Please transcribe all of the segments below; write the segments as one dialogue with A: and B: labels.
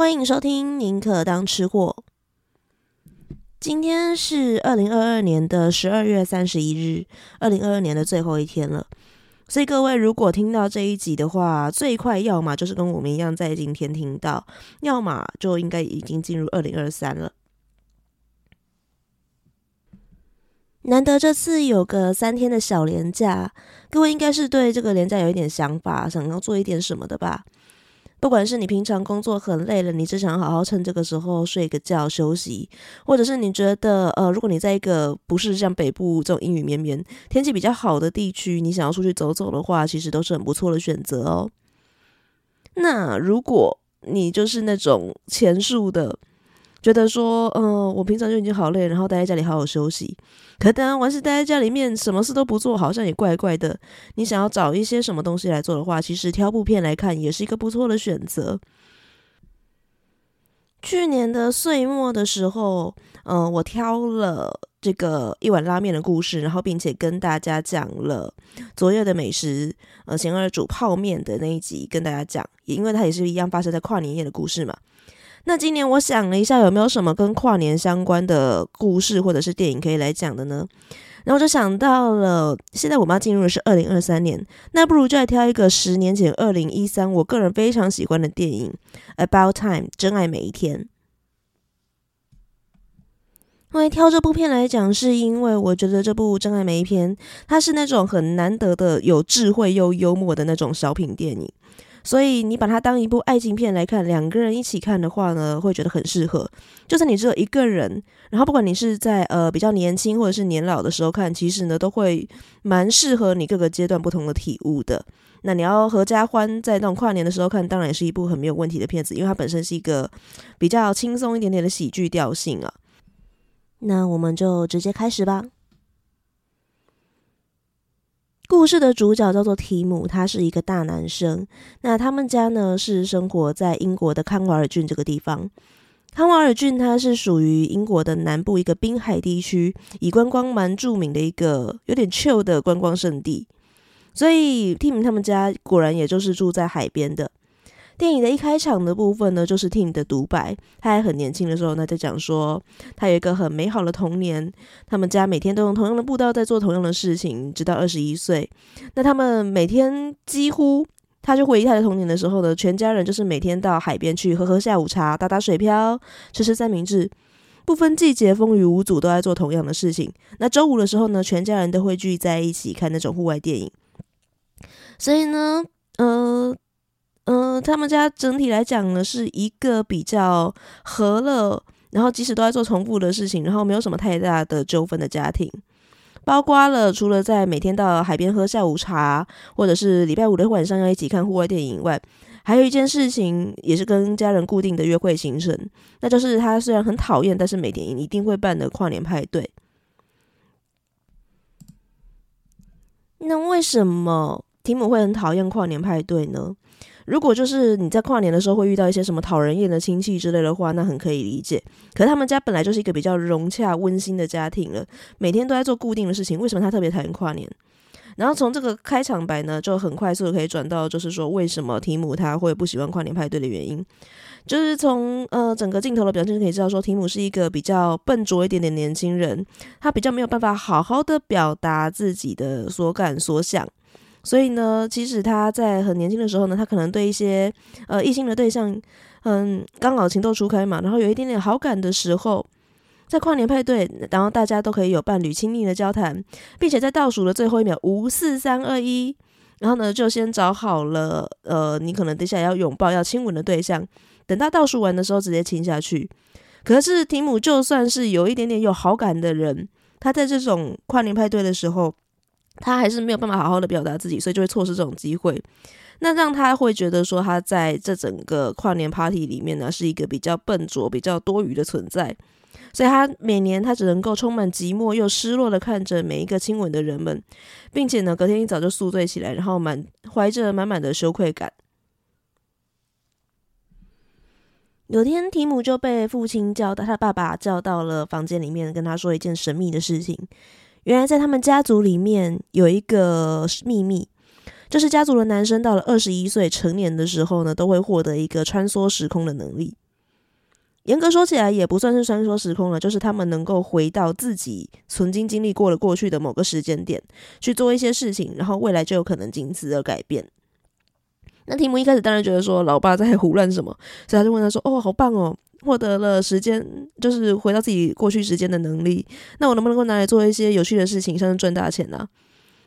A: 欢迎收听宁可当吃货。今天是二零二二年的十二月三十一日，二零二二年的最后一天了。所以各位如果听到这一集的话，最快要么就是跟我们一样在今天听到，要么就应该已经进入二零二三了。难得这次有个三天的小连假，各位应该是对这个连假有一点想法，想要做一点什么的吧？不管是你平常工作很累了，你只想好好趁这个时候睡个觉休息，或者是你觉得呃，如果你在一个不是像北部这种阴雨绵绵、天气比较好的地区，你想要出去走走的话，其实都是很不错的选择哦。那如果你就是那种前述的。觉得说，嗯、我平常就已经好累，然后待在家里好好休息。可当完事待在家里面，什么事都不做，好像也怪怪的。你想要找一些什么东西来做的话，其实挑部片来看也是一个不错的选择。去年的岁末的时候，嗯、我挑了这个一碗拉面的故事，然后并且跟大家讲了昨夜的美食，呃，贤儿煮泡面的那一集，跟大家讲，也因为它也是一样发生在跨年夜的故事嘛。那今年我想了一下，有没有什么跟跨年相关的故事或者是电影可以来讲的呢？然后我就想到了，现在我们要进入的是二零二三年，那不如就来挑一个十年前二零一三，我个人非常喜欢的电影《About Time》真爱每一天。因为挑这部片来讲，是因为我觉得这部《真爱每一天》它是那种很难得的有智慧又幽默的那种小品电影。所以你把它当一部爱情片来看，两个人一起看的话呢，会觉得很适合。就算你只有一个人，然后不管你是在呃比较年轻或者是年老的时候看，其实呢都会蛮适合你各个阶段不同的体悟的。那你要合家欢在那种跨年的时候看，当然也是一部很没有问题的片子，因为它本身是一个比较轻松一点点的喜剧调性啊。那我们就直接开始吧。故事的主角叫做提姆，他是一个大男生。那他们家呢是生活在英国的康瓦尔郡这个地方。康瓦尔郡它是属于英国的南部一个滨海地区，以观光蛮著名的一个有点 chill 的观光胜地。所以提姆他们家果然也就是住在海边的。电影的一开场的部分呢，就是 Tim 的独白。他还很年轻的时候，那在讲说他有一个很美好的童年。他们家每天都用同样的步道在做同样的事情，直到二十一岁。那他们每天几乎，他就回忆他的童年的时候呢，全家人就是每天到海边去喝喝下午茶、打打水漂、吃吃三明治，不分季节、风雨无阻，都在做同样的事情。那周五的时候呢，全家人都会聚在一起看那种户外电影。所以呢，呃。嗯、他们家整体来讲呢，是一个比较和乐，然后即使都在做重复的事情，然后没有什么太大的纠纷的家庭。包括了除了在每天到海边喝下午茶，或者是礼拜五的晚上要一起看户外电影以外，还有一件事情也是跟家人固定的约会行程，那就是他虽然很讨厌，但是每年一定会办的跨年派对。那为什么提姆会很讨厌跨年派对呢？如果就是你在跨年的时候会遇到一些什么讨人厌的亲戚之类的话，那很可以理解。可是他们家本来就是一个比较融洽温馨的家庭了，每天都在做固定的事情，为什么他特别讨厌跨年？然后从这个开场白呢，就很快速的可以转到就是说为什么提姆他会不喜欢跨年派对的原因，就是从呃整个镜头的表现可以知道说提姆是一个比较笨拙一点点年轻人，他比较没有办法好好的表达自己的所感所想。所以呢，即使他在很年轻的时候呢，他可能对一些呃异性的对象，嗯，刚好情窦初开嘛，然后有一点点好感的时候，在跨年派对，然后大家都可以有伴侣亲密的交谈，并且在倒数的最后一秒，五四三二一，然后呢就先找好了呃，你可能接下要拥抱、要亲吻的对象，等到倒数完的时候直接亲下去。可是提姆就算是有一点点有好感的人，他在这种跨年派对的时候。他还是没有办法好好的表达自己，所以就会错失这种机会。那让他会觉得说，他在这整个跨年 party 里面呢，是一个比较笨拙、比较多余的存在。所以他每年他只能够充满寂寞又失落的看着每一个亲吻的人们，并且呢，隔天一早就宿醉起来，然后满怀着满满的羞愧感。有天，提姆就被父亲叫到，他爸爸叫到了房间里面，跟他说一件神秘的事情。原来在他们家族里面有一个秘密，就是家族的男生到了二十一岁成年的时候呢，都会获得一个穿梭时空的能力。严格说起来，也不算是穿梭时空了，就是他们能够回到自己曾经经历过了过去的某个时间点去做一些事情，然后未来就有可能仅此而改变。那提姆一开始当然觉得说老爸在胡乱什么，所以他就问他说：“哦，好棒哦，获得了时间，就是回到自己过去时间的能力，那我能不能够拿来做一些有趣的事情，像是赚大钱呢、？”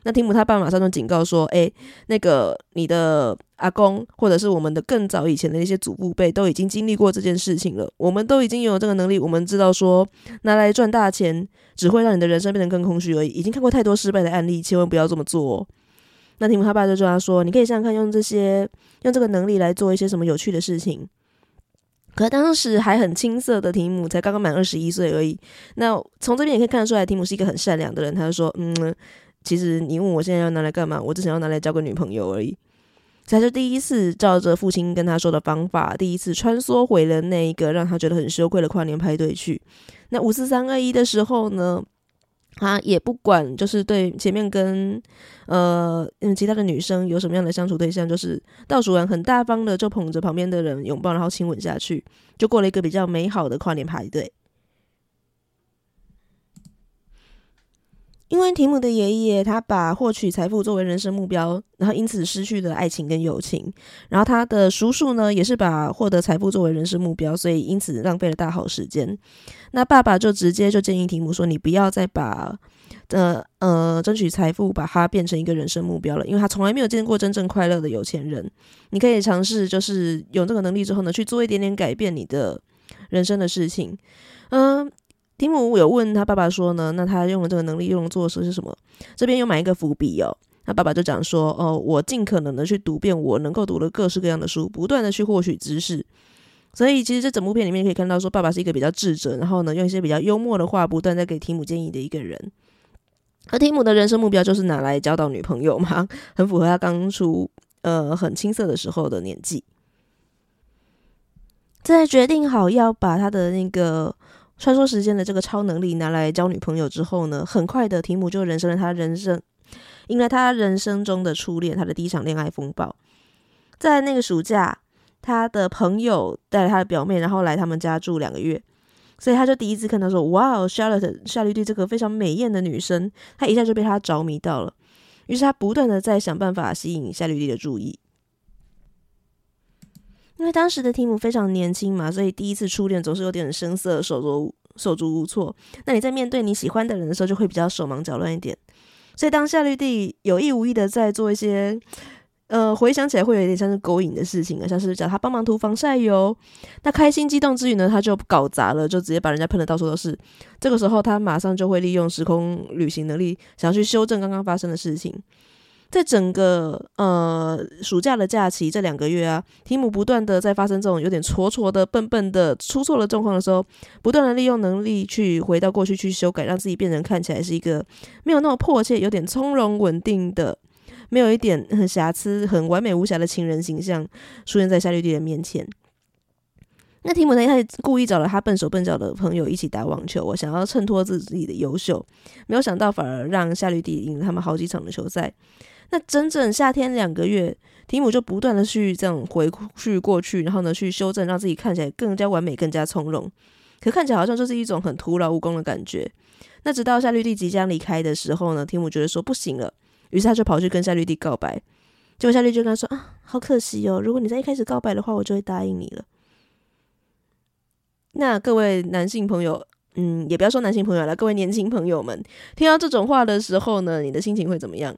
A: 那提姆他爸马上就警告说：“诶，那个你的阿公，或者是我们的更早以前的那些祖父辈，都已经经历过这件事情了。我们都已经有这个能力，我们知道说拿来赚大钱，只会让你的人生变得更空虚而已。已经看过太多失败的案例，千万不要这么做。”那提姆他爸就对他说：“你可以想想看，用这些用这个能力来做一些什么有趣的事情。”可当时还很青涩的提姆，才刚刚满二十一岁而已。那从这边也可以看得出来，提姆是一个很善良的人。他就说：“嗯。”其实你问我现在要拿来干嘛？我只想要拿来交个女朋友而已。才是第一次照着父亲跟他说的方法，第一次穿梭回了那一个让他觉得很羞愧的跨年派对去。那五四三二一的时候呢，他也不管就是对前面跟呃嗯其他的女生有什么样的相处对象，就是倒数完很大方的就捧着旁边的人拥抱，然后亲吻下去，就过了一个比较美好的跨年派对。因为提姆的爷爷，他把获取财富作为人生目标，然后因此失去了爱情跟友情。然后他的叔叔呢，也是把获得财富作为人生目标，所以因此浪费了大好时间。那爸爸就直接就建议提姆说：“你不要再把呃呃争取财富把它变成一个人生目标了，因为他从来没有见过真正快乐的有钱人。你可以尝试，就是有这个能力之后呢，去做一点点改变你的人生的事情。嗯、”提姆有问他爸爸说呢，那他用了这个能力用做的是什么？这边有埋一个伏笔哦。他爸爸就讲说，哦，我尽可能的去读遍我能够读的各式各样的书，不断的去获取知识。所以其实这整部片里面可以看到，说爸爸是一个比较智者，然后呢，用一些比较幽默的话，不断在给提姆建议的一个人。而提姆的人生目标就是拿来交到女朋友嘛，很符合他刚出呃很青涩的时候的年纪。在决定好要把他的那个。穿梭时间的这个超能力拿来交女朋友之后呢，很快的提姆就人生了他人生，迎来他人生中的初恋，他的第一场恋爱风暴。在那个暑假，他的朋友带了他的表妹，然后来他们家住两个月，所以他就第一次看到说：“哇哦，Charlotte 夏绿蒂这个非常美艳的女生，他一下就被她着迷到了。”于是他不断的在想办法吸引夏绿蒂的注意。因为当时的提姆非常年轻嘛，所以第一次初恋总是有点生涩、手足手足无措。那你在面对你喜欢的人的时候，就会比较手忙脚乱一点。所以当夏绿蒂有意无意的在做一些，呃，回想起来会有点像是勾引的事情啊，像是叫他帮忙涂防晒油。那开心激动之余呢，他就搞砸了，就直接把人家喷的到处都是。这个时候，他马上就会利用时空旅行能力，想要去修正刚刚发生的事情。在整个呃暑假的假期这两个月啊，提姆不断的在发生这种有点挫挫的、笨笨的、出错的状况的时候，不断的利用能力去回到过去去修改，让自己变成看起来是一个没有那么迫切、有点从容稳定的、没有一点很瑕疵、很完美无瑕的情人形象出现在夏绿蒂的面前。那提姆呢，他也故意找了他笨手笨脚的朋友一起打网球，我想要衬托自己的优秀，没有想到反而让夏绿蒂赢了他们好几场的球赛。那整整夏天两个月，提姆就不断的去这样回去过去，然后呢去修正，让自己看起来更加完美、更加从容。可看起来好像就是一种很徒劳无功的感觉。那直到夏绿蒂即将离开的时候呢，提姆觉得说不行了，于是他就跑去跟夏绿蒂告白。结果夏绿蒂就跟他说啊，好可惜哦，如果你在一开始告白的话，我就会答应你了。那各位男性朋友，嗯，也不要说男性朋友了，各位年轻朋友们，听到这种话的时候呢，你的心情会怎么样？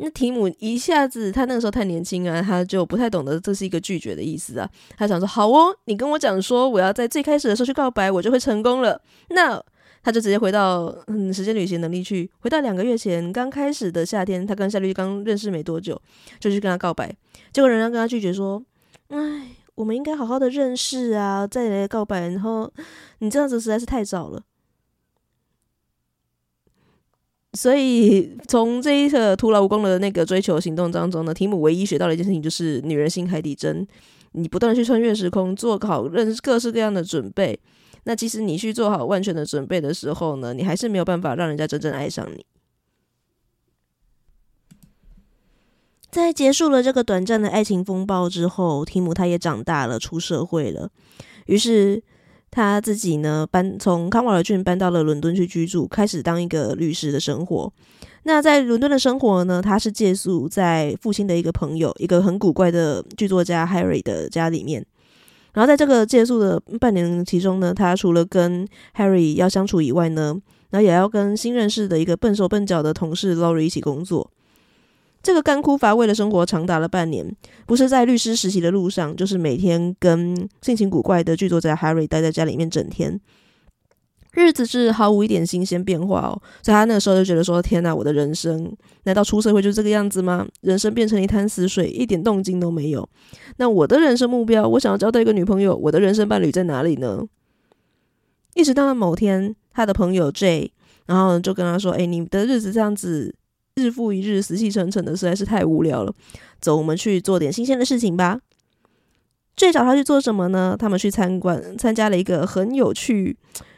A: 那提姆一下子，他那个时候太年轻啊，他就不太懂得这是一个拒绝的意思啊。他想说：“好哦，你跟我讲说我要在最开始的时候去告白，我就会成功了。”那他就直接回到嗯时间旅行能力去，回到两个月前刚开始的夏天，他跟夏绿刚认识没多久，就去跟他告白。结果人家跟他拒绝说：“哎，我们应该好好的认识啊，再来告白。然后你这样子实在是太早了。”所以，从这一个徒劳无功的那个追求行动当中呢，提姆唯一学到的一件事情就是女人心海底针。你不断的去穿越时空，做好任各式各样的准备。那即使你去做好万全的准备的时候呢，你还是没有办法让人家真正爱上你。在结束了这个短暂的爱情风暴之后，提姆他也长大了，出社会了。于是他自己呢，搬从康瓦尔郡搬到了伦敦去居住，开始当一个律师的生活。那在伦敦的生活呢，他是借宿在父亲的一个朋友，一个很古怪的剧作家 Harry 的家里面。然后在这个借宿的半年其中呢，他除了跟 Harry 要相处以外呢，然后也要跟新认识的一个笨手笨脚的同事 Laurie 一起工作。这个干枯乏味的生活长达了半年，不是在律师实习的路上，就是每天跟性情古怪的剧作家 Harry 待在家里面整天，日子是毫无一点新鲜变化哦。所以他那个时候就觉得说：“天哪，我的人生难道出社会就这个样子吗？人生变成一潭死水，一点动静都没有。那我的人生目标，我想要交到一个女朋友，我的人生伴侣在哪里呢？”一直到了某天，他的朋友 J，然后就跟他说：“哎，你的日子这样子。”日复一日，死气沉沉的，实在是太无聊了。走，我们去做点新鲜的事情吧。最早他去做什么呢？他们去参观，参加了一个很有趣、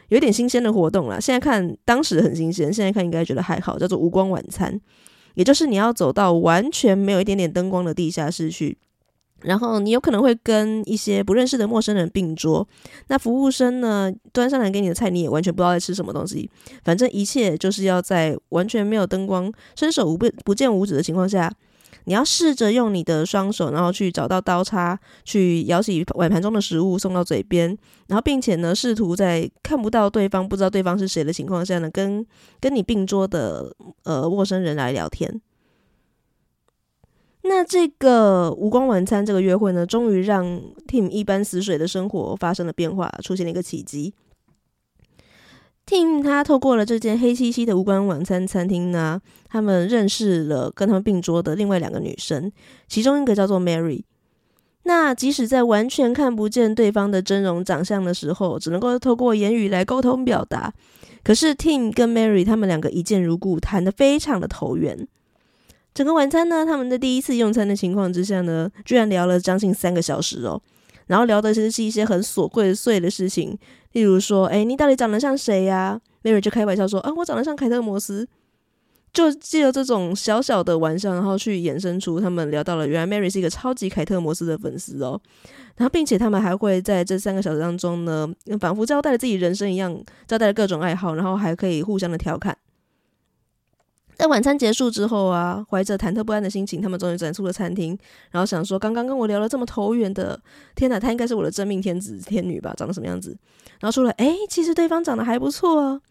A: 有点新鲜的活动啦。现在看，当时很新鲜，现在看应该觉得还好，叫做无光晚餐，也就是你要走到完全没有一点点灯光的地下室去。然后你有可能会跟一些不认识的陌生人并桌，那服务生呢，端上来给你的菜，你也完全不知道在吃什么东西。反正一切就是要在完全没有灯光、伸手无不不见五指的情况下，你要试着用你的双手，然后去找到刀叉，去舀起碗盘中的食物送到嘴边，然后并且呢，试图在看不到对方、不知道对方是谁的情况下呢，跟跟你并桌的呃陌生人来聊天。那这个无光晚餐这个约会呢，终于让 Tim 一般死水的生活发生了变化，出现了一个奇迹。Tim 他透过了这间黑漆漆的无光晚餐餐厅呢，他们认识了跟他们并桌的另外两个女生，其中一个叫做 Mary。那即使在完全看不见对方的真容长相的时候，只能够透过言语来沟通表达。可是 Tim 跟 Mary 他们两个一见如故，谈得非常的投缘。整个晚餐呢，他们在第一次用餐的情况之下呢，居然聊了将近三个小时哦。然后聊的其实是一些很琐碎碎的事情，例如说，哎，你到底长得像谁呀？Mary 就开玩笑说，啊，我长得像凯特摩斯。就借由这种小小的玩笑，然后去衍生出他们聊到了，原来 Mary 是一个超级凯特摩斯的粉丝哦。然后，并且他们还会在这三个小时当中呢，仿佛交代了自己人生一样，交代了各种爱好，然后还可以互相的调侃。在晚餐结束之后啊，怀着忐忑不安的心情，他们终于走出了餐厅，然后想说，刚刚跟我聊了这么投缘的，天哪，他应该是我的真命天子天女吧？长得什么样子？然后说了，哎，其实对方长得还不错哦。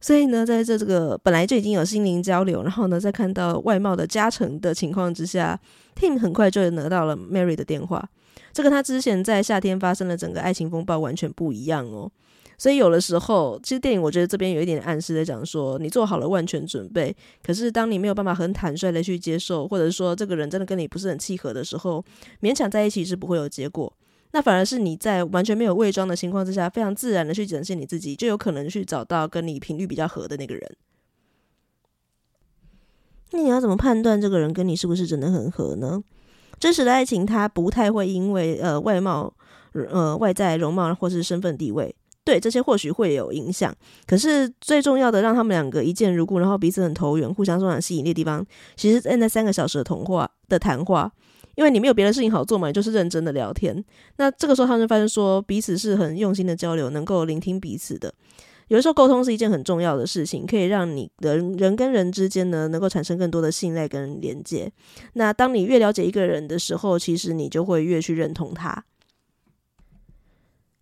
A: 所以呢，在这这个本来就已经有心灵交流，然后呢，在看到外貌的加成的情况之下，Tim 很快就拿到了 Mary 的电话。这跟他之前在夏天发生的整个爱情风暴完全不一样哦。所以有的时候，其实电影我觉得这边有一点暗示在讲说，你做好了万全准备，可是当你没有办法很坦率的去接受，或者说这个人真的跟你不是很契合的时候，勉强在一起是不会有结果。那反而是你在完全没有伪装的情况之下，非常自然的去展现你自己，就有可能去找到跟你频率比较合的那个人。那你要怎么判断这个人跟你是不是真的很合呢？真实的爱情它不太会因为呃外貌、呃外在容貌或是身份地位。对，这些或许会有影响，可是最重要的，让他们两个一见如故，然后彼此很投缘，互相充满吸引力的地方，其实在那三个小时的通话的谈话，因为你没有别的事情好做嘛，就是认真的聊天。那这个时候，他们就发现说，彼此是很用心的交流，能够聆听彼此的。有的时候，沟通是一件很重要的事情，可以让你的人跟人之间呢，能够产生更多的信赖跟连接。那当你越了解一个人的时候，其实你就会越去认同他。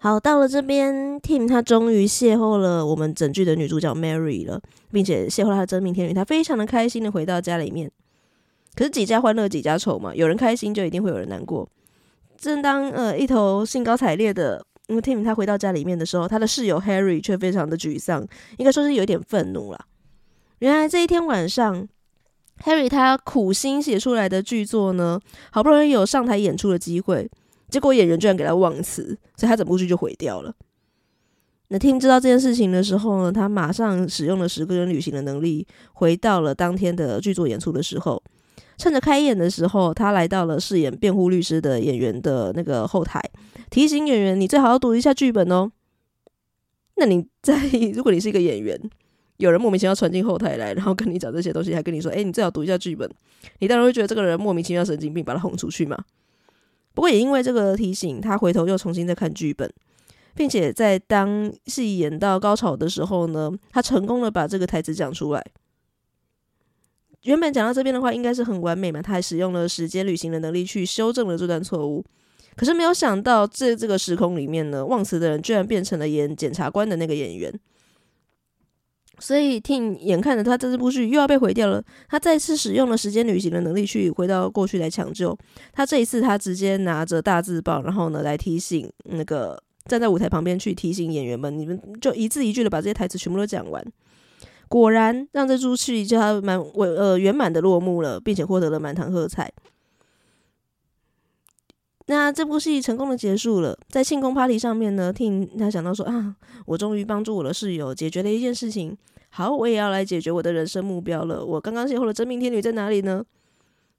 A: 好，到了这边，Tim 他终于邂逅了我们整剧的女主角 Mary 了，并且邂逅了他的真命天女，他非常的开心的回到家里面。可是几家欢乐几家愁嘛，有人开心就一定会有人难过。正当呃一头兴高采烈的，因为 Tim 他回到家里面的时候，他的室友 Harry 却非常的沮丧，应该说是有点愤怒了。原来这一天晚上，Harry 他苦心写出来的剧作呢，好不容易有上台演出的机会。结果演员居然给他忘词，所以他整部剧就毁掉了。那 Tim 知道这件事情的时候呢，他马上使用了十个人旅行的能力，回到了当天的剧作演出的时候，趁着开演的时候，他来到了饰演辩护律师的演员的那个后台，提醒演员：“你最好要读一下剧本哦。”那你在如果你是一个演员，有人莫名其妙传进后台来，然后跟你讲这些东西，还跟你说：“哎，你最好读一下剧本。”你当然会觉得这个人莫名其妙神经病，把他轰出去嘛。不过也因为这个提醒，他回头又重新再看剧本，并且在当戏演到高潮的时候呢，他成功的把这个台词讲出来。原本讲到这边的话，应该是很完美嘛，他还使用了时间旅行的能力去修正了这段错误。可是没有想到，在这个时空里面呢，忘词的人居然变成了演检察官的那个演员。所以，Tin 眼看着他这部剧又要被毁掉了，他再次使用了时间旅行的能力去回到过去来抢救。他这一次，他直接拿着大字报，然后呢，来提醒那个站在舞台旁边去提醒演员们，你们就一字一句的把这些台词全部都讲完。果然，让这出戏就还蛮为呃圆满的落幕了，并且获得了满堂喝彩。那这部戏成功的结束了，在庆功 party 上面呢听他想到说啊，我终于帮助我的室友解决了一件事情，好，我也要来解决我的人生目标了。我刚刚邂逅的真命天女在哪里呢？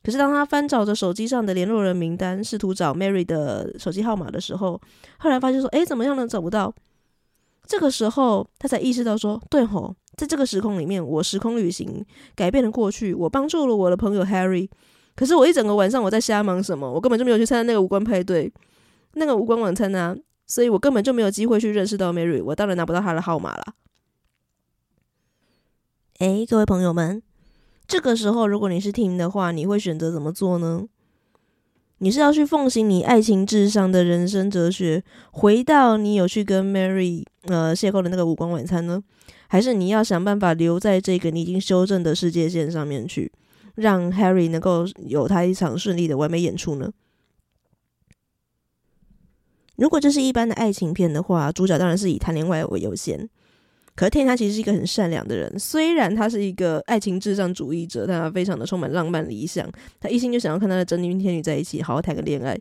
A: 可是当他翻找着手机上的联络人名单，试图找 Mary 的手机号码的时候，后来发现说，诶，怎么样呢找不到？这个时候他才意识到说，对吼，在这个时空里面，我时空旅行改变了过去，我帮助了我的朋友 Harry。可是我一整个晚上我在瞎忙什么？我根本就没有去参加那个无关派对，那个无关晚餐啊，所以我根本就没有机会去认识到 Mary，我当然拿不到她的号码啦。诶，各位朋友们，这个时候如果你是 Tim 的话，你会选择怎么做呢？你是要去奉行你爱情至上的人生哲学，回到你有去跟 Mary 呃邂逅的那个无关晚餐呢？还是你要想办法留在这个你已经修正的世界线上面去？让 Harry 能够有他一场顺利的完美演出呢？如果这是一般的爱情片的话，主角当然是以谈恋爱为优先。可是天他其实是一个很善良的人，虽然他是一个爱情至上主义者，但他非常的充满浪漫理想，他一心就想要跟他的真命天女在一起，好好谈个恋爱。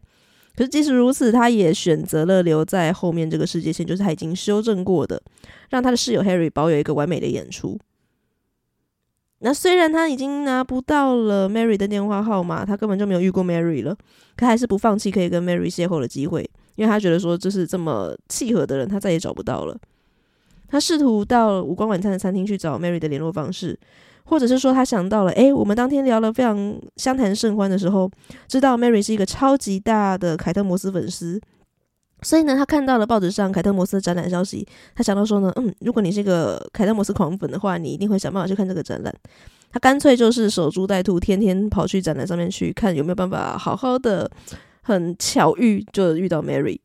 A: 可是即使如此，他也选择了留在后面这个世界线，就是他已经修正过的，让他的室友 Harry 保有一个完美的演出。那虽然他已经拿不到了 Mary 的电话号码，他根本就没有遇过 Mary 了，可还是不放弃可以跟 Mary 邂逅的机会，因为他觉得说这是这么契合的人，他再也找不到了。他试图到无关晚餐的餐厅去找 Mary 的联络方式，或者是说他想到了，诶，我们当天聊了非常相谈甚欢的时候，知道 Mary 是一个超级大的凯特摩斯粉丝。所以呢，他看到了报纸上凯特摩斯的展览消息，他想到说呢，嗯，如果你是一个凯特摩斯狂粉的话，你一定会想办法去看这个展览。他干脆就是守株待兔，天天跑去展览上面去看有没有办法好好的，很巧遇就遇到 Mary。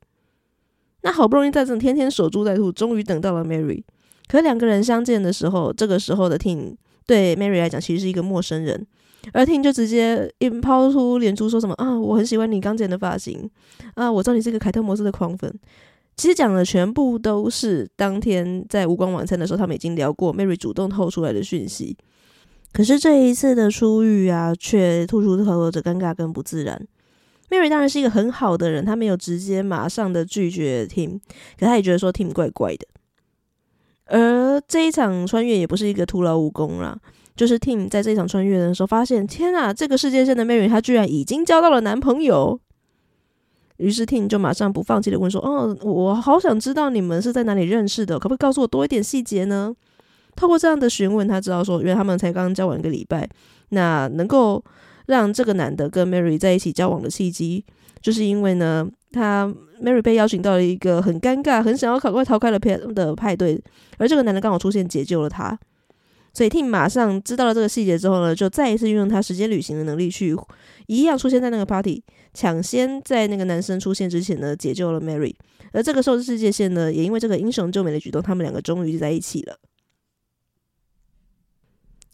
A: 那好不容易在这天天守株待兔，终于等到了 Mary。可两个人相见的时候，这个时候的 Tim 对 Mary 来讲其实是一个陌生人。而 Tim 就直接一抛出脸书说什么啊，我很喜欢你刚剪的发型啊，我知道你是个凯特摩斯的狂粉。其实讲的全部都是当天在无关晚餐的时候，他们已经聊过，Mary 主动透出来的讯息。可是这一次的初遇啊，却突出透露着尴尬跟不自然。Mary 当然是一个很好的人，他没有直接马上的拒绝 Tim，可他也觉得说 Tim 怪怪的。而这一场穿越也不是一个徒劳无功啦。就是 Tim 在这一场穿越的时候，发现天啊，这个世界线的 Mary 她居然已经交到了男朋友。于是 Tim 就马上不放弃的问说：“哦，我好想知道你们是在哪里认识的，可不可以告诉我多一点细节呢？”透过这样的询问，他知道说，因为他们才刚刚交往一个礼拜，那能够让这个男的跟 Mary 在一起交往的契机，就是因为呢，他 Mary 被邀请到了一个很尴尬、很想要赶快逃开的派的派对，而这个男的刚好出现，解救了他。所以 Tim 马上知道了这个细节之后呢，就再一次运用他时间旅行的能力去一样出现在那个 party，抢先在那个男生出现之前呢，解救了 Mary。而这个时候世界线呢，也因为这个英雄救美的举动，他们两个终于在一起了。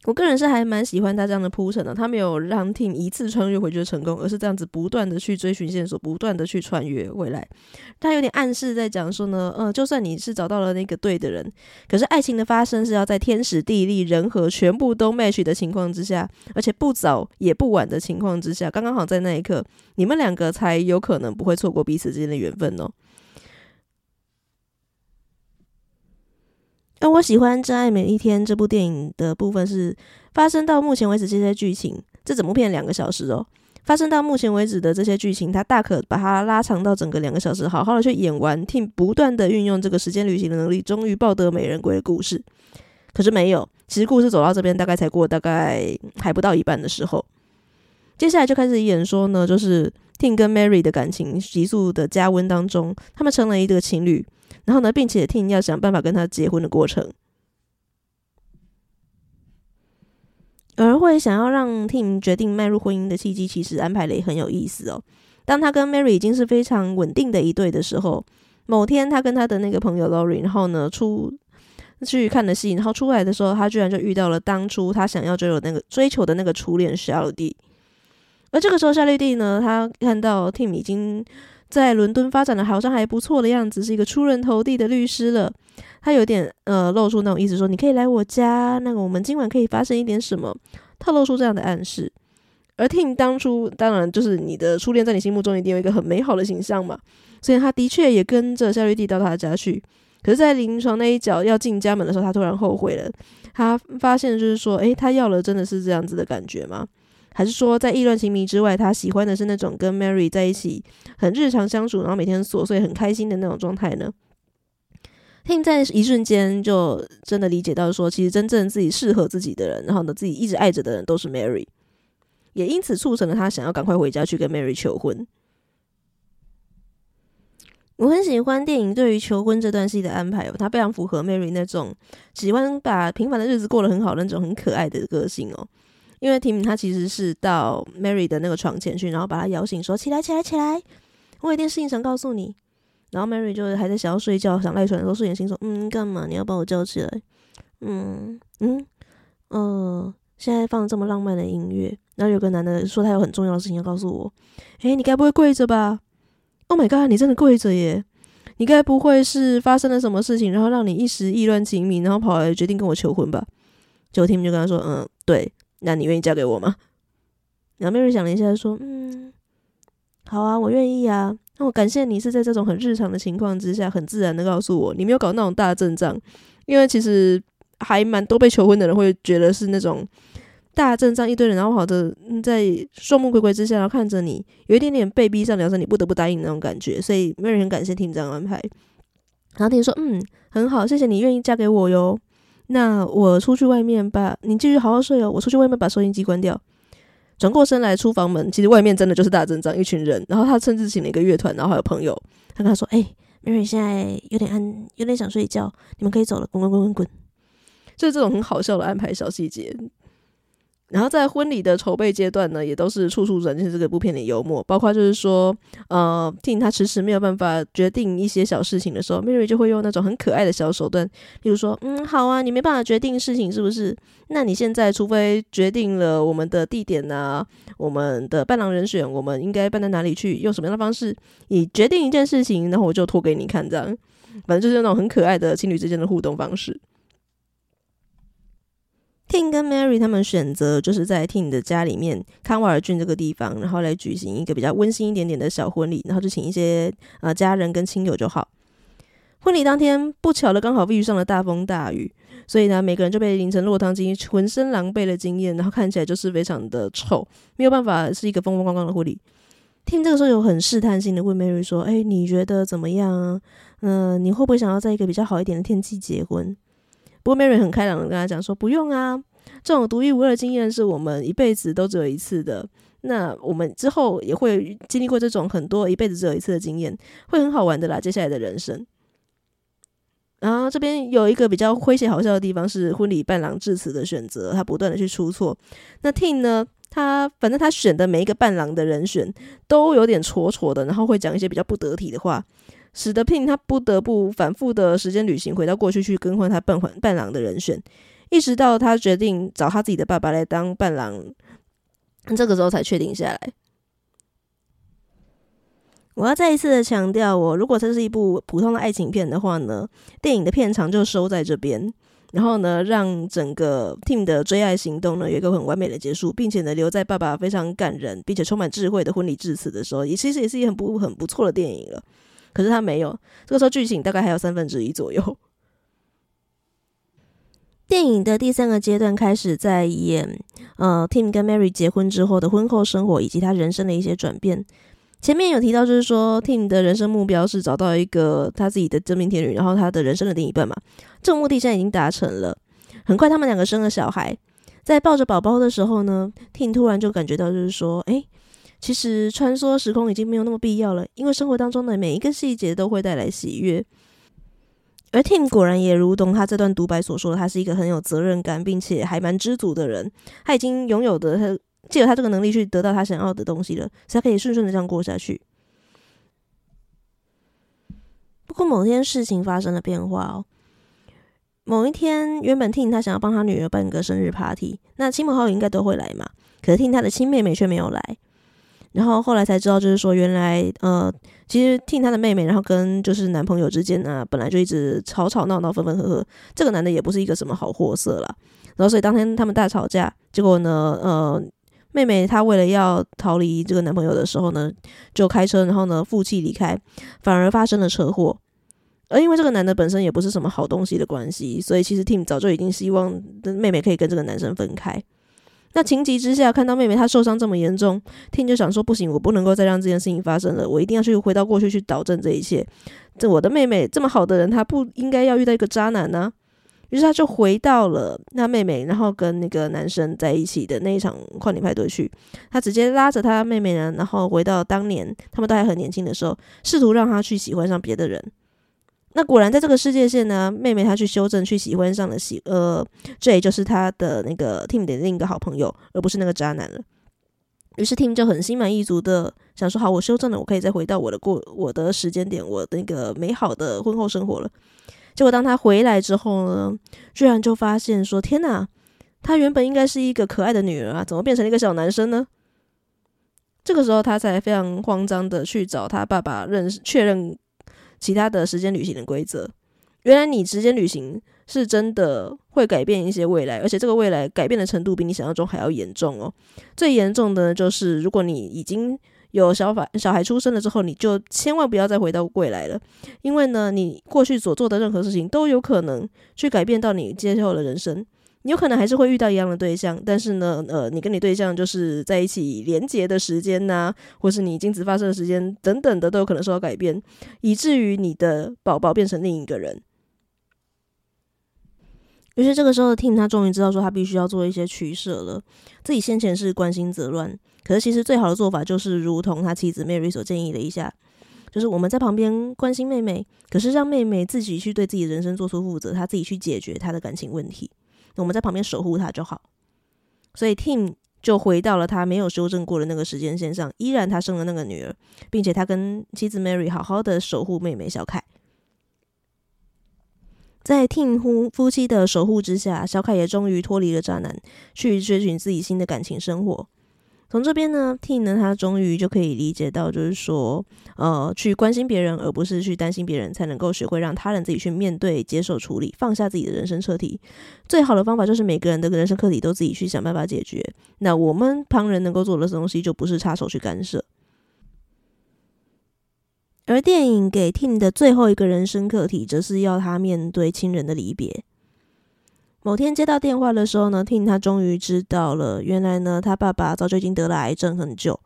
A: 我个人是还蛮喜欢他这样的铺陈的，他没有让 Tim 一次穿越回去成功，而是这样子不断的去追寻线索，不断的去穿越回来。他有点暗示在讲说呢，嗯，就算你是找到了那个对的人，可是爱情的发生是要在天时地利人和全部都 match 的情况之下，而且不早也不晚的情况之下，刚刚好在那一刻，你们两个才有可能不会错过彼此之间的缘分哦。而我喜欢《真爱每一天》这部电影的部分是发生到目前为止这些剧情，这整部片两个小时哦，发生到目前为止的这些剧情，它大可把它拉长到整个两个小时，好好的去演完，Tim 不断的运用这个时间旅行的能力，终于抱得美人归的故事。可是没有，其实故事走到这边大概才过大概还不到一半的时候，接下来就开始演说呢，就是 Tim 跟 Mary 的感情急速的加温当中，他们成了一对情侣，然后呢，并且 Tim 要想办法跟他结婚的过程。而会想要让 Tim 决定迈入婚姻的契机，其实安排的也很有意思哦。当他跟 Mary 已经是非常稳定的一对的时候，某天他跟他的那个朋友 Lori，然后呢出去看了戏，然后出来的时候，他居然就遇到了当初他想要追求那个追求的那个初恋夏绿蒂。而这个时候，夏绿蒂呢，他看到 Tim 已经在伦敦发展的好像还不错的样子，是一个出人头地的律师了。他有点呃露出那种意思说，你可以来我家，那个我们今晚可以发生一点什么，透露出这样的暗示。而 Tim 当初当然就是你的初恋，在你心目中一定有一个很美好的形象嘛，所以他的确也跟着夏绿蒂到他家去。可是，在临床那一脚要进家门的时候，他突然后悔了。他发现就是说，诶，他要了真的是这样子的感觉吗？还是说，在意乱情迷之外，他喜欢的是那种跟 Mary 在一起很日常相处，然后每天琐碎很开心的那种状态呢？Tim 在一瞬间就真的理解到说，其实真正自己适合自己的人，然后呢，自己一直爱着的人都是 Mary，也因此促成了他想要赶快回家去跟 Mary 求婚。我很喜欢电影对于求婚这段戏的安排哦，它非常符合 Mary 那种喜欢把平凡的日子过得很好的那种很可爱的个性哦。因为 Tim 他其实是到 Mary 的那个床前去，然后把他摇醒，说：“起来，起来，起来！我有一件事情想告诉你。”然后 Mary 就是还在想要睡觉、想赖床的时候，睡眼惺忪说：“嗯，干嘛？你要把我叫起来？嗯嗯呃，现在放这么浪漫的音乐，然后有个男的说他有很重要的事情要告诉我。诶，你该不会跪着吧？Oh my god，你真的跪着耶！你该不会是发生了什么事情，然后让你一时意乱情迷，然后跑来决定跟我求婚吧？”结果 Tim 就跟他说：“嗯，对，那你愿意嫁给我吗？”然后 Mary 想了一下说：“嗯，好啊，我愿意啊。”那我感谢你是在这种很日常的情况之下，很自然的告诉我，你没有搞那种大阵仗。因为其实还蛮多被求婚的人会觉得是那种大阵仗，一堆人，然后好的在众目睽睽之下，然后看着你有一点点被逼上梁山，你不得不答应那种感觉。所以没有人很感谢听你这样安排。然后听说：“嗯，很好，谢谢你愿意嫁给我哟。那我出去外面吧，你继续好好睡哦。我出去外面把收音机关掉。”转过身来出房门，其实外面真的就是大阵仗，一群人。然后他甚至请了一个乐团，然后还有朋友。他跟他说：“哎、欸，Mary 现在有点安，有点想睡觉，你们可以走了，滚滚滚滚滚。”就是这种很好笑的安排小细节。然后在婚礼的筹备阶段呢，也都是处处展现这个部片的幽默，包括就是说，呃，Tim 他迟迟没有办法决定一些小事情的时候，Mary 就会用那种很可爱的小手段，例如说，嗯，好啊，你没办法决定事情是不是？那你现在除非决定了我们的地点啊，我们的伴郎人选，我们应该办在哪里去，用什么样的方式，你决定一件事情，然后我就拖给你看，这样，反正就是那种很可爱的情侣之间的互动方式。Tim 跟 Mary 他们选择就是在 Tim 的家里面康瓦尔郡这个地方，然后来举行一个比较温馨一点点的小婚礼，然后就请一些呃家人跟亲友就好。婚礼当天不巧的刚好遇上了大风大雨，所以呢每个人就被淋成落汤鸡，浑身狼狈的经验，然后看起来就是非常的臭，没有办法是一个风风光光的婚礼。Tim 这个时候有很试探性的问 Mary 说：“哎，你觉得怎么样啊？嗯、你会不会想要在一个比较好一点的天气结婚？”不过 Mary 很开朗的跟他讲说：“不用啊，这种独一无二的经验是我们一辈子都只有一次的。那我们之后也会经历过这种很多一辈子只有一次的经验，会很好玩的啦。接下来的人生。然后这边有一个比较诙谐好笑的地方是婚礼伴郎致辞的选择，他不断的去出错。那 Tim 呢，他反正他选的每一个伴郎的人选都有点戳戳的，然后会讲一些比较不得体的话。”使得 Tim 他不得不反复的时间旅行，回到过去去更换他伴伴郎的人选，一直到他决定找他自己的爸爸来当伴郎，这个时候才确定下来。我要再一次的强调，我如果这是一部普通的爱情片的话呢，电影的片长就收在这边，然后呢，让整个 Tim 的追爱行动呢有一个很完美的结束，并且呢留在爸爸非常感人并且充满智慧的婚礼致辞的时候，也其实也是一很不很不错的电影了。可是他没有，这个时候剧情大概还有三分之一左右。电影的第三个阶段开始在演，呃，Tim 跟 Mary 结婚之后的婚后生活以及他人生的一些转变。前面有提到，就是说 Tim 的人生目标是找到一个他自己的真命天女，然后他的人生的另一半嘛。这个目的现在已经达成了，很快他们两个生了小孩，在抱着宝宝的时候呢，Tim 突然就感觉到就是说，哎，其实穿梭时空已经没有那么必要了，因为生活当中的每一个细节都会带来喜悦。而 Tim 果然也如同他这段独白所说的，他是一个很有责任感，并且还蛮知足的人。他已经拥有的，他借由他这个能力去得到他想要的东西了，所以他可以顺顺的这样过下去。不过某天事情发生了变化哦。某一天，原本 Tim 他想要帮他女儿办个生日 party，那亲朋好友应该都会来嘛。可是 Tim 他的亲妹妹却没有来。然后后来才知道，就是说原来呃，其实 Tim 他的妹妹，然后跟就是男朋友之间呢，本来就一直吵吵闹闹、分分合合。这个男的也不是一个什么好货色啦。然后所以当天他们大吵架，结果呢，呃，妹妹她为了要逃离这个男朋友的时候呢，就开车，然后呢负气离开，反而发生了车祸。而因为这个男的本身也不是什么好东西的关系，所以其实 Tim 早就已经希望妹妹可以跟这个男生分开。那情急之下，看到妹妹她受伤这么严重天就想说不行，我不能够再让这件事情发生了，我一定要去回到过去去导正这一切。这我的妹妹这么好的人，她不应该要遇到一个渣男呢、于是他就回到了那妹妹，然后跟那个男生在一起的那一场跨年派对去。他直接拉着他妹妹呢，然后回到当年他们都还很年轻的时候，试图让他去喜欢上别的人。那果然，在这个世界线呢，妹妹她去修正，去喜欢上了喜呃，这也就是他的那个 Tim 的另一个好朋友，而不是那个渣男了。于是 Tim 就很心满意足的想说：“好，我修正了，我可以再回到我的过我的时间点，我的那个美好的婚后生活了。”结果当他回来之后呢，居然就发现说：“天哪，他原本应该是一个可爱的女儿啊，怎么变成了一个小男生呢？”这个时候，他才非常慌张的去找他爸爸认识确认。其他的时间旅行的规则，原来你时间旅行是真的会改变一些未来，而且这个未来改变的程度比你想象中还要严重哦。最严重的就是，如果你已经有小法小孩出生了之后，你就千万不要再回到未来了，因为呢，你过去所做的任何事情都有可能去改变到你接后的人生。你有可能还是会遇到一样的对象，但是呢，呃，你跟你对象就是在一起连结的时间呐、或是你精子发射的时间等等的，都有可能受到改变，以至于你的宝宝变成另一个人。于是这个时候的，Tim 他终于知道说他必须要做一些取舍了。自己先前是关心则乱，可是其实最好的做法就是如同他妻子 Mary 所建议的一下，就是我们在旁边关心妹妹，可是让妹妹自己去对自己的人生做出负责，她自己去解决她的感情问题。我们在旁边守护他就好，所以 Tim 就回到了他没有修正过的那个时间线上，依然他生了那个女儿，并且他跟妻子 Mary 好好的守护妹妹小凯。在 Tim 夫夫妻的守护之下，小凯也终于脱离了渣男，去追寻自己新的感情生活。从这边呢，Tim 呢，他终于就可以理解到，就是说，呃，去关心别人，而不是去担心别人，才能够学会让他人自己去面对、接受、处理，放下自己的人生课题。最好的方法就是每个人的人生课题都自己去想办法解决。那我们旁人能够做的东西，就不是插手去干涉。而电影给 Tim 的最后一个人生课题，则是要他面对亲人的离别。某天接到电话的时候呢听他终于知道了，原来呢，他爸爸早就已经得了癌症很久。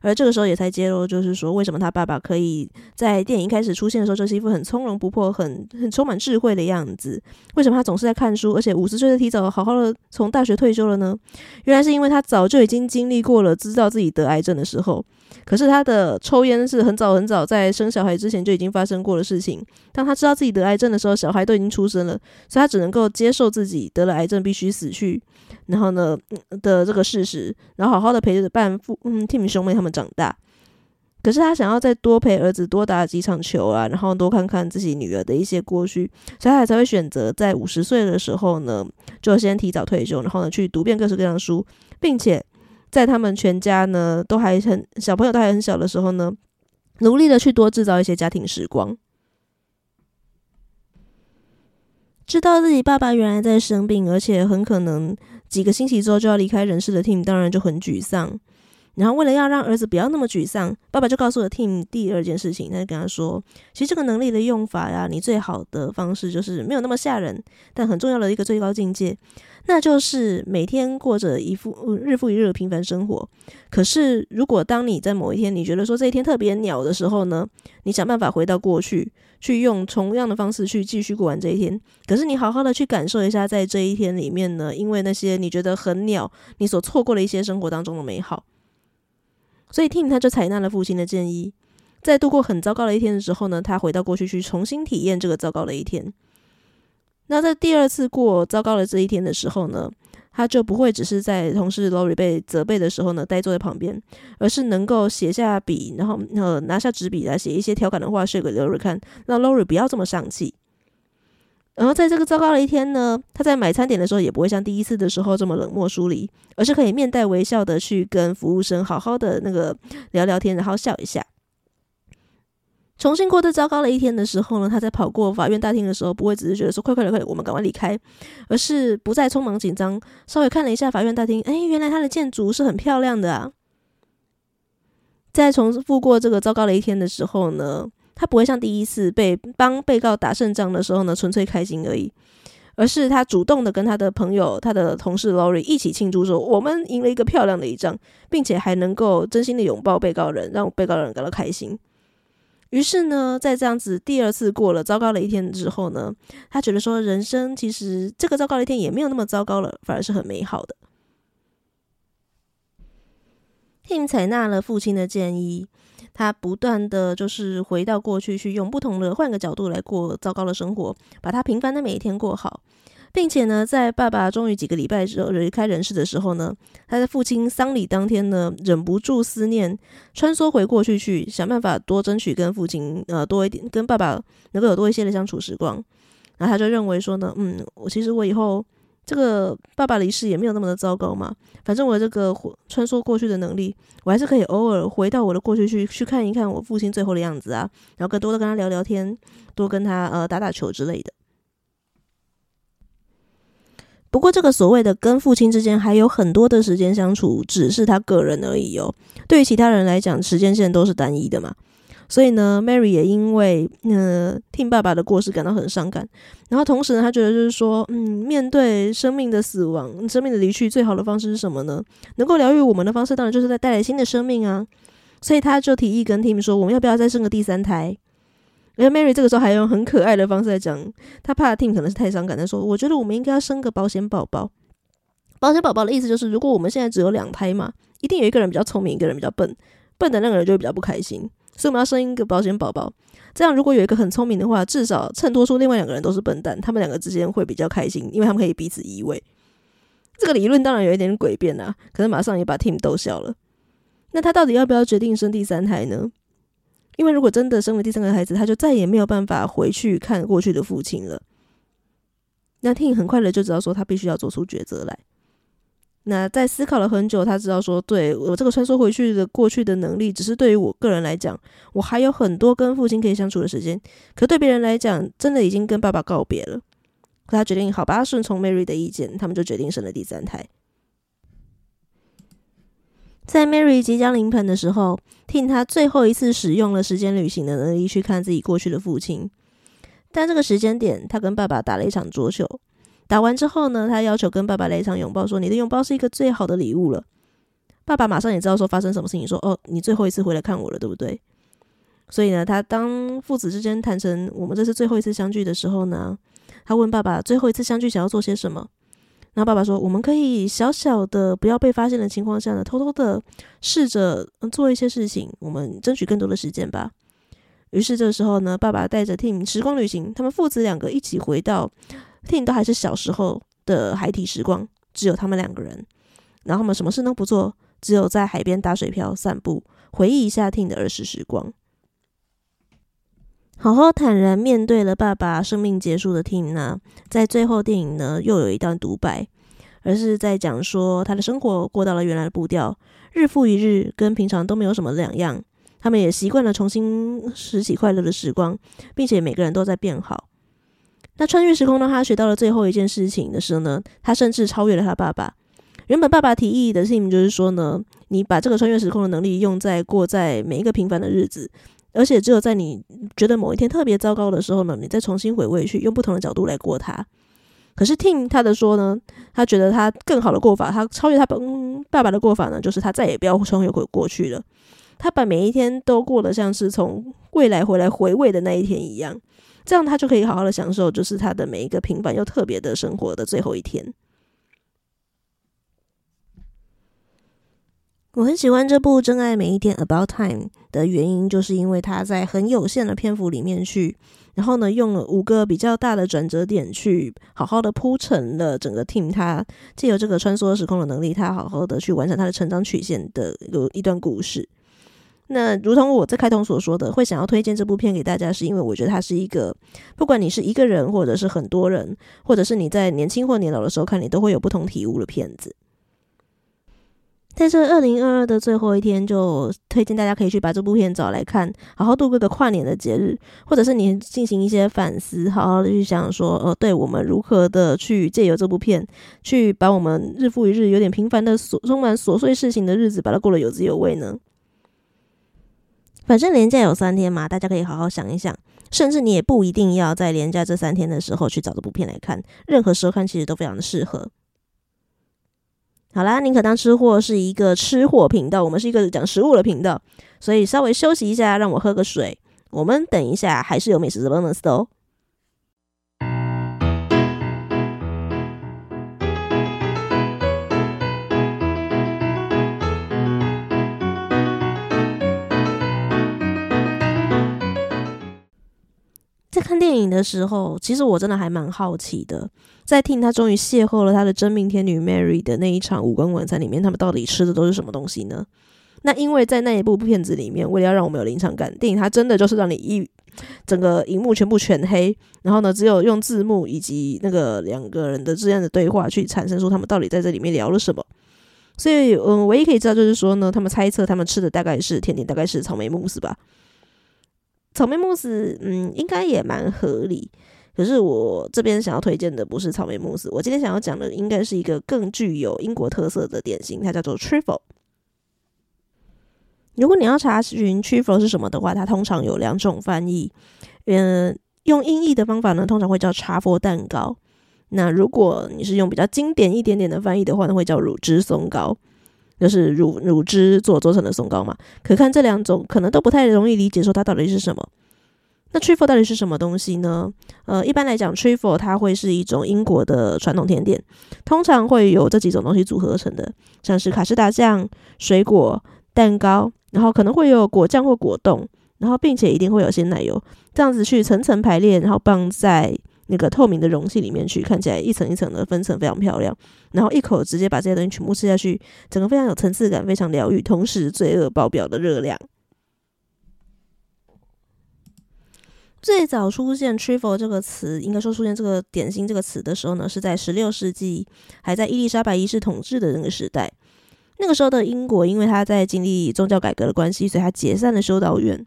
A: 而这个时候也才揭露，就是说为什么他爸爸可以在电影一开始出现的时候，就是一副很从容不迫、很很充满智慧的样子。为什么他总是在看书，而且五十岁的提早好好的从大学退休了呢？原来是因为他早就已经经历过了，知道自己得癌症的时候。可是他的抽烟是很早很早在生小孩之前就已经发生过的事情。当他知道自己得癌症的时候，小孩都已经出生了，所以他只能够接受自己得了癌症必须死去，然后呢的这个事实，然后好好的陪着伴父嗯 Tim 兄妹他们长大。可是他想要再多陪儿子多打几场球啊，然后多看看自己女儿的一些过去，所以他才会选择在五十岁的时候呢，就先提早退休，然后呢去读遍各式各样的书，并且。在他们全家呢都还很小朋友都还很小的时候呢，努力的去多制造一些家庭时光。知道自己爸爸原来在生病，而且很可能几个星期之后就要离开人世的 Tim 当然就很沮丧。然后为了要让儿子不要那么沮丧，爸爸就告诉了 Tim 第二件事情，他就跟他说：“其实这个能力的用法呀，你最好的方式就是没有那么吓人，但很重要的一个最高境界，那就是每天过着一副日复一日的平凡生活。可是，如果当你在某一天你觉得说这一天特别鸟的时候呢，你想办法回到过去，去用同样的方式去继续过完这一天。可是，你好好的去感受一下，在这一天里面呢，因为那些你觉得很鸟，你所错过的一些生活当中的美好。”所以 Tim 他就采纳了父亲的建议，在度过很糟糕的一天的时候呢，他回到过去去重新体验这个糟糕的一天。那在第二次过糟糕的这一天的时候呢，他就不会只是在同事 Lori 被责备的时候呢，呆坐在旁边，而是能够写下笔，然后呃拿下纸笔来写一些调侃的话，写给 Lori 看，让 Lori 不要这么丧气。然后在这个糟糕的一天呢，他在买餐点的时候也不会像第一次的时候这么冷漠疏离，而是可以面带微笑的去跟服务生好好的那个聊聊天，然后笑一下。重新过这糟糕的一天的时候呢，他在跑过法院大厅的时候，不会只是觉得说快快快，我们赶快离开，而是不再匆忙紧张，稍微看了一下法院大厅，哎，原来它的建筑是很漂亮的啊。在重复过这个糟糕的一天的时候呢，他不会像第一次被帮被告打胜仗的时候呢，纯粹开心而已，而是他主动的跟他的朋友、他的同事 Lori 一起庆祝说：“我们赢了一个漂亮的一仗，并且还能够真心的拥抱被告人，让被告人感到开心。”于是呢，在这样子第二次过了糟糕的一天之后呢，他觉得说人生其实这个糟糕的一天也没有那么糟糕了，反而是很美好的。Tim 采纳了父亲的建议。他不断的就是回到过去，去用不同的换个角度来过糟糕的生活，把他平凡的每一天过好，并且呢，在爸爸终于几个礼拜之后离开人世的时候呢，他在父亲丧礼当天呢，忍不住思念，穿梭回过去去想办法多争取跟父亲呃多一点，跟爸爸能够有多一些的相处时光，然后他就认为说呢，嗯，我其实我以后。这个爸爸离世也没有那么的糟糕嘛，反正我这个穿梭过去的能力，我还是可以偶尔回到我的过去去去看一看我父亲最后的样子啊，然后更多的跟他聊聊天，多跟他呃打打球之类的。不过这个所谓的跟父亲之间还有很多的时间相处，只是他个人而已哦，对于其他人来讲，时间线都是单一的嘛。所以呢，Mary 也因为呃听爸爸的过世感到很伤感，然后同时呢，他觉得就是说，嗯，面对生命的死亡、生命的离去，最好的方式是什么呢？能够疗愈我们的方式，当然就是在带来新的生命啊。所以他就提议跟 Tim 说，我们要不要再生个第三胎？而 Mary 这个时候还用很可爱的方式来讲，他怕 Tim 可能是太伤感，他说，我觉得我们应该要生个保险宝宝。保险宝宝的意思就是，如果我们现在只有两胎嘛，一定有一个人比较聪明，一个人比较笨，笨的那个人就会比较不开心。所以我们要生一个保险宝宝，这样如果有一个很聪明的话，至少衬托出另外两个人都是笨蛋，他们两个之间会比较开心，因为他们可以彼此依偎。这个理论当然有一点诡辩啊，可是马上也把 Tim 逗笑了。那他到底要不要决定生第三胎呢？因为如果真的生了第三个孩子，他就再也没有办法回去看过去的父亲了。那 Tim 很快的就知道说，他必须要做出抉择来。那在思考了很久，他知道说，对，我这个穿梭回去的过去的能力，只是对于我个人来讲，我还有很多跟父亲可以相处的时间。可对别人来讲，真的已经跟爸爸告别了。他决定好吧，顺从 Mary 的意见，他们就决定生了第三胎。在 Mary 即将临盆的时候，Tim 他最后一次使用了时间旅行的能力去看自己过去的父亲。但这个时间点，他跟爸爸打了一场桌球。打完之后呢，他要求跟爸爸来一场拥抱，说：“你的拥抱是一个最好的礼物了。”爸爸马上也知道说发生什么事情，说：“哦，你最后一次回来看我了，对不对？”所以呢，他当父子之间谈成我们这是最后一次相聚的时候呢，他问爸爸最后一次相聚想要做些什么。然后爸爸说：“我们可以小小的不要被发现的情况下呢，偷偷的试着做一些事情，我们争取更多的时间吧。”于是这个时候呢，爸爸带着 Tim 时光旅行，他们父子两个一起回到。Tim 都还是小时候的孩提时光，只有他们两个人，然后他们什么事都不做，只有在海边打水漂、散步，回忆一下 Tim 的儿时时光。好好坦然面对了爸爸生命结束的 Tim 呢，在最后电影呢又有一段独白，而是在讲说他的生活过到了原来的步调，日复一日，跟平常都没有什么两样。他们也习惯了重新拾起快乐的时光，并且每个人都在变好。那穿越时空呢他学到了最后一件事情的时候呢，他甚至超越了他爸爸。原本爸爸提议的事情就是说呢，你把这个穿越时空的能力用在过在每一个平凡的日子，而且只有在你觉得某一天特别糟糕的时候呢，你再重新回味去用不同的角度来过它。可是 Tim 他的说呢，他觉得他更好的过法，他超越他爸爸爸的过法呢，就是他再也不要穿越回过去了。他把每一天都过得像是从未来回来回味的那一天一样，这样他就可以好好的享受，就是他的每一个平凡又特别的生活的最后一天。我很喜欢这部《真爱每一天》About Time 的原因，就是因为他在很有限的篇幅里面去，然后呢，用了五个比较大的转折点去好好的铺陈了整个 Team 他借由这个穿梭时空的能力，他好好的去完成他的成长曲线的有一段故事。那如同我在开头所说的，会想要推荐这部片给大家，是因为我觉得它是一个，不管你是一个人，或者是很多人，或者是你在年轻或年老的时候看，你都会有不同体悟的片子。在这二零二二的最后一天，就推荐大家可以去把这部片找来看，好好度过个跨年的节日，或者是你进行一些反思，好好的去想说，呃，对我们如何的去借由这部片，去把我们日复一日有点平凡的琐充满琐碎事情的日子，把它过得有滋有味呢？反正连假有三天嘛，大家可以好好想一想。甚至你也不一定要在连假这三天的时候去找这部片来看，任何时候看其实都非常的适合。好啦，宁可当吃货是一个吃货频道，我们是一个讲食物的频道，所以稍微休息一下，让我喝个水。我们等一下还是有美食的 bonus 的哦。在看电影的时候，其实我真的还蛮好奇的。在听他终于邂逅了他的真命天女 Mary 的那一场五光晚餐里面，他们到底吃的都是什么东西呢？那因为在那一部片子里面，为了要让我们有临场感，电影它真的就是让你一整个荧幕全部全黑，然后呢，只有用字幕以及那个两个人的之间的对话去产生出他们到底在这里面聊了什么。所以，嗯，唯一可以知道就是说呢，他们猜测他们吃的大概是甜点，大概是草莓慕斯吧。草莓慕斯，嗯，应该也蛮合理。可是我这边想要推荐的不是草莓慕斯，我今天想要讲的应该是一个更具有英国特色的点心，它叫做 trifle。如果你要查询 trifle 是什么的话，它通常有两种翻译。嗯，用音译的方法呢，通常会叫茶佛蛋糕。那如果你是用比较经典一点点的翻译的话呢，会叫乳汁松糕。就是乳乳汁做做成的松糕嘛，可看这两种可能都不太容易理解，说它到底是什么。那 trifle 到底是什么东西呢？呃，一般来讲，trifle 它会是一种英国的传统甜点，通常会有这几种东西组合成的，像是卡士达酱、水果、蛋糕，然后可能会有果酱或果冻，然后并且一定会有鲜奶油，这样子去层层排列，然后放在。那个透明的容器里面去，看起来一层一层的分层非常漂亮，然后一口直接把这些东西全部吃下去，整个非常有层次感，非常疗愈，同时罪恶爆表的热量。最早出现 trifle 这个词，应该说出现这个点心这个词的时候呢，是在十六世纪，还在伊丽莎白一世统治的那个时代。那个时候的英国，因为他在经历宗教改革的关系，所以他解散了修道院。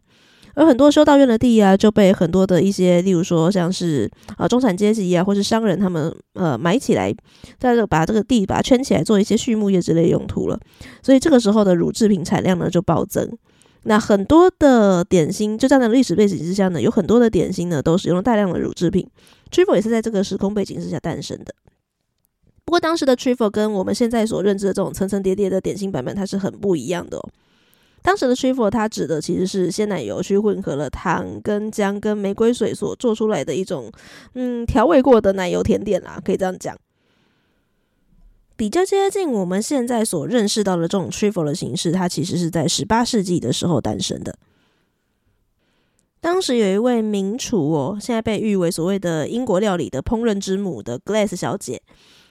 A: 而很多修道院的地啊，就被很多的一些，例如说像是呃中产阶级啊，或是商人他们呃买起来，再这把这个地把它圈起来，做一些畜牧业之类用途了。所以这个时候的乳制品产量呢就暴增。那很多的点心，就站在历史背景之下呢，有很多的点心呢都使用了大量的乳制品。Trifle 也是在这个时空背景之下诞生的。不过当时的 Trifle 跟我们现在所认知的这种层层叠叠的点心版本，它是很不一样的哦。当时的 trifle 它指的其实是鲜奶油去混合了糖跟姜跟玫瑰水所做出来的一种，嗯，调味过的奶油甜点啦，可以这样讲。比较接近我们现在所认识到的这种 trifle 的形式，它其实是在十八世纪的时候诞生的。当时有一位名厨哦，现在被誉为所谓的英国料理的烹饪之母的 Glass 小姐，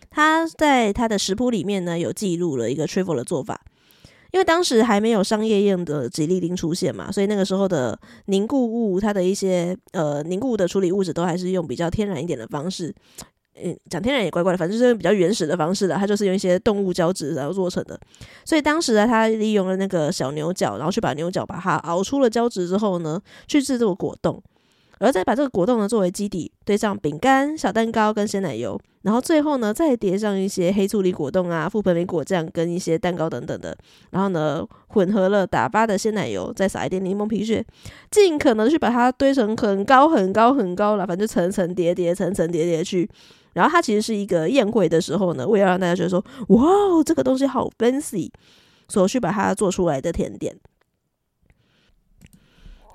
A: 她在她的食谱里面呢有记录了一个 trifle 的做法。因为当时还没有商业用的吉利丁出现嘛，所以那个时候的凝固物，它的一些呃凝固的处理物质都还是用比较天然一点的方式。嗯，讲天然也怪怪的，反正就是比较原始的方式的，它就是用一些动物胶质然后做成的。所以当时呢，他利用了那个小牛角，然后去把牛角把它熬出了胶质之后呢，去制作果冻。而再把这个果冻呢作为基底，堆上饼干、小蛋糕跟鲜奶油，然后最后呢再叠上一些黑醋栗果冻啊、覆盆莓果酱跟一些蛋糕等等的，然后呢混合了打发的鲜奶油，再撒一点柠檬皮屑，尽可能去把它堆成很高很高很高了，反正层层叠叠、层层叠叠去。然后它其实是一个宴会的时候呢，为了让大家觉得说，哇，这个东西好 fancy，所以去把它做出来的甜点。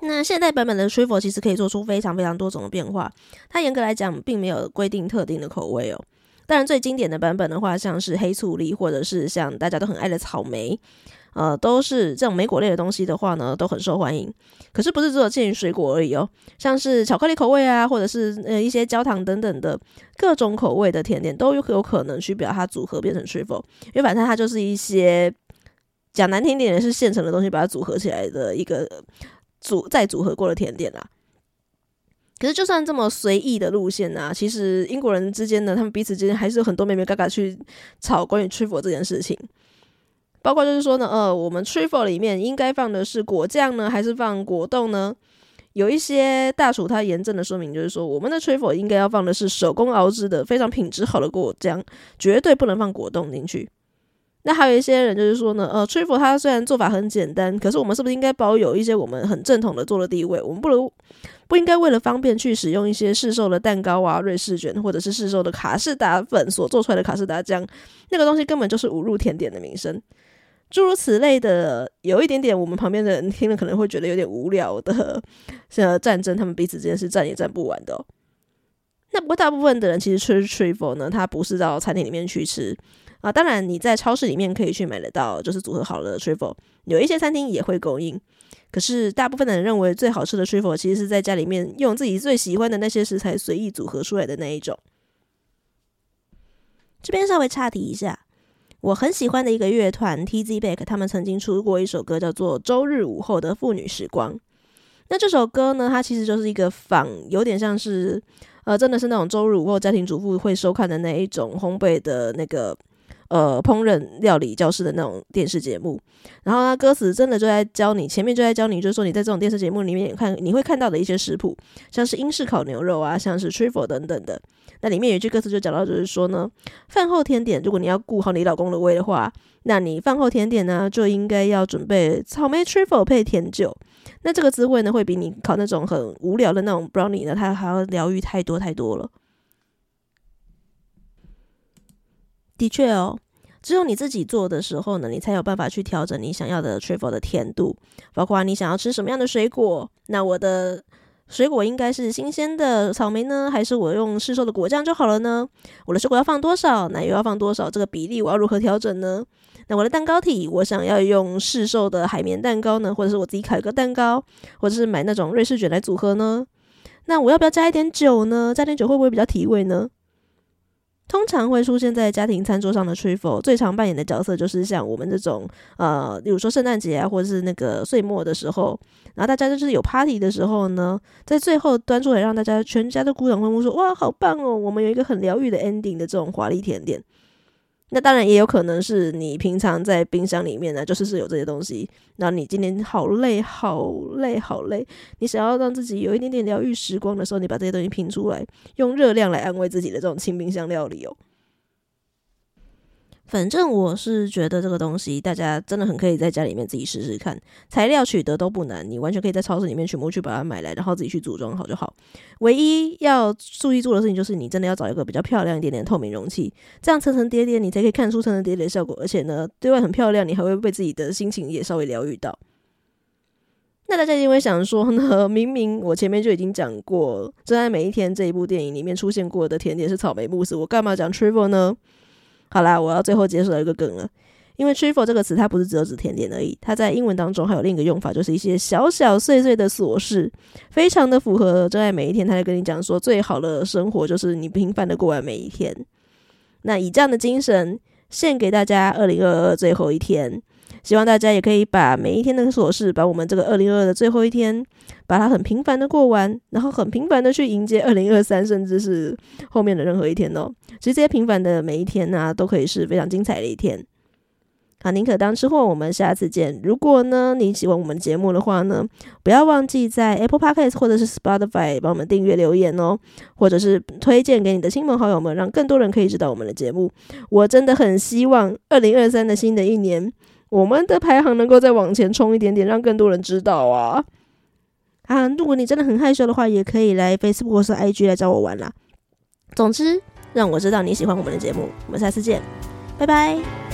A: 那现代版本的 Trifle 其实可以做出非常非常多种的变化，它严格来讲并没有规定特定的口味哦。当然最经典的版本的话，像是黑醋栗，或者是像大家都很爱的草莓，呃，都是这种莓果类的东西的话呢，都很受欢迎。可是不是只有限于水果而已哦，像是巧克力口味啊，或者是呃一些焦糖等等的各种口味的甜点，都有有可能去把它组合变成 Trifle，因为反正它就是一些讲难听点的是现成的东西，把它组合起来的一个。组再组合过的甜点啦，可是就算这么随意的路线啊，其实英国人之间呢，他们彼此之间还是有很多妹妹嘎嘎去吵关于 Trifle 这件事情，包括就是说呢，呃，我们 Trifle 里面应该放的是果酱呢，还是放果冻呢？有一些大厨他严正的说明，就是说我们的 Trifle 应该要放的是手工熬制的非常品质好的果酱，绝对不能放果冻进去。那还有一些人就是说呢，呃，Trifle 它虽然做法很简单，可是我们是不是应该保有一些我们很正统的做的地位？我们不如不应该为了方便去使用一些市售的蛋糕啊、瑞士卷，或者是市售的卡士达粉所做出来的卡士达酱，那个东西根本就是侮辱甜点的名声。诸如此类的，有一点点我们旁边的人听了可能会觉得有点无聊的，像战争，他们彼此之间是战也战不完的。那不过大部分的人其实吃 Trifle 呢，他不是到餐厅里面去吃。啊，当然你在超市里面可以去买得到，就是组合好了的 Trifle，有一些餐厅也会供应。可是大部分的人认为最好吃的 Trifle 其实是在家里面用自己最喜欢的那些食材随意组合出来的那一种。这边稍微岔题一下，我很喜欢的一个乐团 T Z Back，他们曾经出过一首歌叫做《周日午后的妇女时光》。那这首歌呢，它其实就是一个仿，有点像是呃，真的是那种周日午后家庭主妇会收看的那一种烘焙的那个。呃，烹饪料理教室的那种电视节目，然后呢，歌词真的就在教你，前面就在教你，就是说你在这种电视节目里面看，你会看到的一些食谱，像是英式烤牛肉啊，像是 Trifle 等等的。那里面有一句歌词就讲到，就是说呢，饭后甜点，如果你要顾好你老公的胃的话，那你饭后甜点呢，就应该要准备草莓 Trifle 配甜酒。那这个滋味呢，会比你烤那种很无聊的那种 brownie 呢，它还要疗愈太多太多了。的确哦，只有你自己做的时候呢，你才有办法去调整你想要的 Trifle 的甜度，包括你想要吃什么样的水果。那我的水果应该是新鲜的草莓呢，还是我用市售的果酱就好了呢？我的水果要放多少，奶油要放多少，这个比例我要如何调整呢？那我的蛋糕体，我想要用市售的海绵蛋糕呢，或者是我自己烤一个蛋糕，或者是买那种瑞士卷来组合呢？那我要不要加一点酒呢？加点酒会不会比较提味呢？通常会出现在家庭餐桌上的 Trifle，最常扮演的角色就是像我们这种，呃，比如说圣诞节啊，或者是那个岁末的时候，然后大家就是有 party 的时候呢，在最后端出来让大家全家都鼓掌欢呼说，哇，好棒哦，我们有一个很疗愈的 ending 的这种华丽甜点。那当然也有可能是你平常在冰箱里面呢，就是是有这些东西。那你今天好累，好累，好累，你想要让自己有一点点疗愈时光的时候，你把这些东西拼出来，用热量来安慰自己的这种清冰箱料理哦。反正我是觉得这个东西，大家真的很可以在家里面自己试试看。材料取得都不难，你完全可以在超市里面全部去把它买来，然后自己去组装好就好。唯一要注意做的事情就是，你真的要找一个比较漂亮一点点的透明容器，这样层层叠叠，你才可以看出层层叠叠的效果。而且呢，对外很漂亮，你还会被自己的心情也稍微疗愈到。那大家一定会想说呢，明明我前面就已经讲过，《真爱每一天》这一部电影里面出现过的甜点是草莓慕斯，我干嘛讲 Trifle 呢？好啦，我要最后结束一个梗了，因为 Trifle 这个词它不是只有指甜点而已，它在英文当中还有另一个用法，就是一些小小碎碎的琐事，非常的符合真爱每一天。他在跟你讲说，最好的生活就是你平凡的过完每一天。那以这样的精神献给大家，二零二二最后一天。希望大家也可以把每一天的琐事，把我们这个二零二二的最后一天，把它很平凡的过完，然后很平凡的去迎接二零二三，甚至是后面的任何一天哦。其实这些平凡的每一天呢、都可以是非常精彩的一天。好，宁可当吃货，我们下次见。如果呢你喜欢我们节目的话呢，不要忘记在 Apple Podcast 或者是 Spotify 帮我们订阅留言哦，或者是推荐给你的亲朋好友们，让更多人可以知道我们的节目。我真的很希望二零二三的新的一年，我们的排行能够再往前冲一点点，让更多人知道啊。啊，如果你真的很害羞的话，也可以来 Facebook 或是 IG 来找我玩啦。总之，让我知道你喜欢我们的节目。我们下次见，拜拜。